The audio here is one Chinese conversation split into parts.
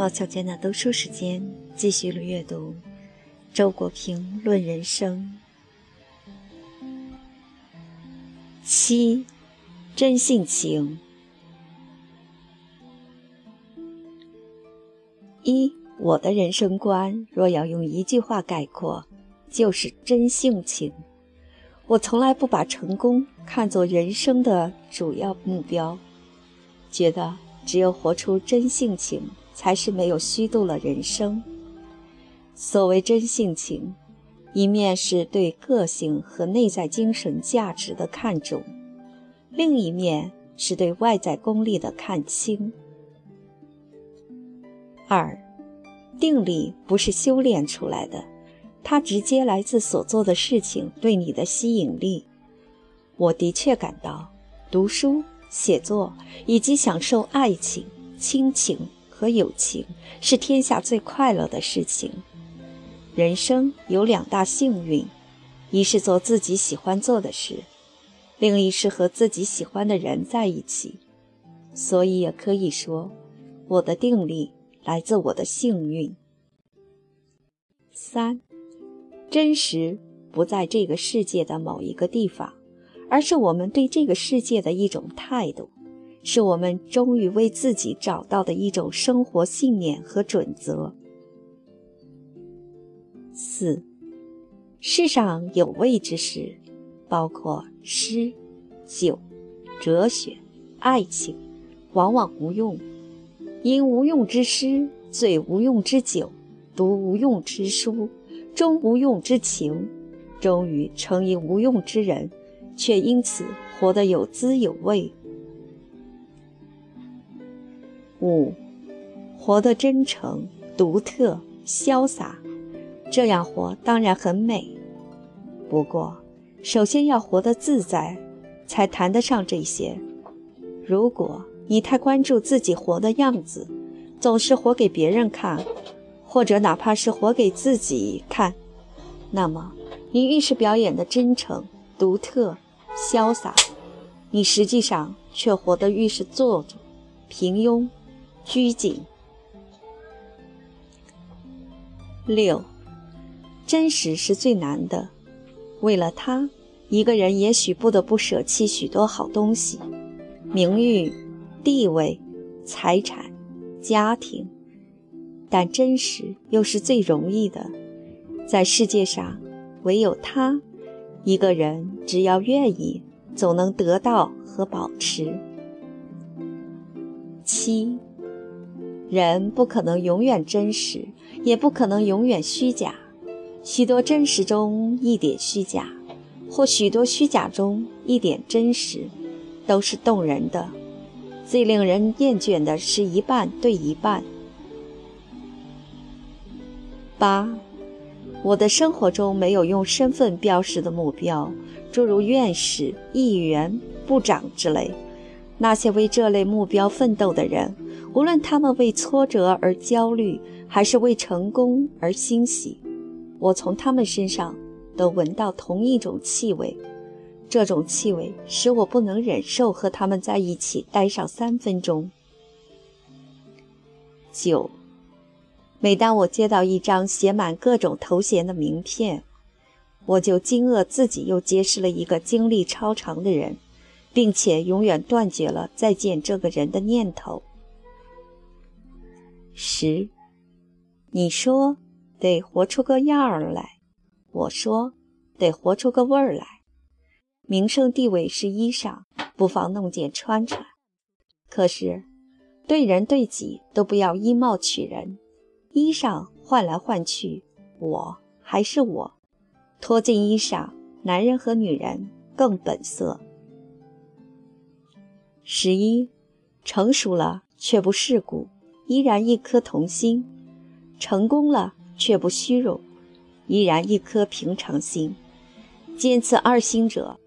猫小娟的读书时间，继续了阅读周国平《论人生》七，真性情。一，我的人生观若要用一句话概括，就是真性情。我从来不把成功看作人生的主要目标，觉得只有活出真性情，才是没有虚度了人生。所谓真性情，一面是对个性和内在精神价值的看重，另一面是对外在功利的看轻。二，定力不是修炼出来的。它直接来自所做的事情对你的吸引力。我的确感到，读书、写作以及享受爱情、亲情和友情是天下最快乐的事情。人生有两大幸运：一是做自己喜欢做的事，另一是和自己喜欢的人在一起。所以也可以说，我的定力来自我的幸运。三。真实不在这个世界的某一个地方，而是我们对这个世界的一种态度，是我们终于为自己找到的一种生活信念和准则。四，世上有味之事，包括诗、酒、哲学、爱情，往往无用。因无用之诗，醉无用之酒，读无用之书。终无用之情，终于成一无用之人，却因此活得有滋有味。五，活得真诚、独特、潇洒，这样活当然很美。不过，首先要活得自在，才谈得上这些。如果你太关注自己活的样子，总是活给别人看。或者哪怕是活给自己看，那么你越是表演的真诚、独特、潇洒，你实际上却活得越是做作、平庸、拘谨。六，真实是最难的。为了他，一个人也许不得不舍弃许多好东西：名誉、地位、财产、家庭。但真实又是最容易的，在世界上，唯有他，一个人只要愿意，总能得到和保持。七，人不可能永远真实，也不可能永远虚假。许多真实中一点虚假，或许多虚假中一点真实，都是动人的。最令人厌倦的是一半对一半。八，我的生活中没有用身份标识的目标，诸如院士、议员、部长之类。那些为这类目标奋斗的人，无论他们为挫折而焦虑，还是为成功而欣喜，我从他们身上都闻到同一种气味。这种气味使我不能忍受和他们在一起待上三分钟。九。每当我接到一张写满各种头衔的名片，我就惊愕自己又结识了一个经历超长的人，并且永远断绝了再见这个人的念头。十，你说得活出个样儿来，我说得活出个味儿来。名声地位是衣裳，不妨弄件穿穿。可是，对人对己都不要以貌取人。衣裳换来换去，我还是我。脱尽衣裳，男人和女人更本色。十一，成熟了却不世故，依然一颗童心；成功了却不虚荣，依然一颗平常心。见此二心者，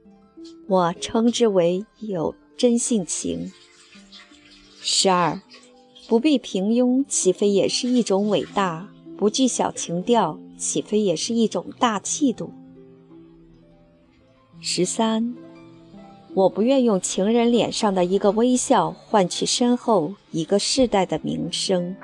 我称之为有真性情。十二。不必平庸，岂非也是一种伟大？不具小情调，岂非也是一种大气度？十三，我不愿用情人脸上的一个微笑换取身后一个世代的名声。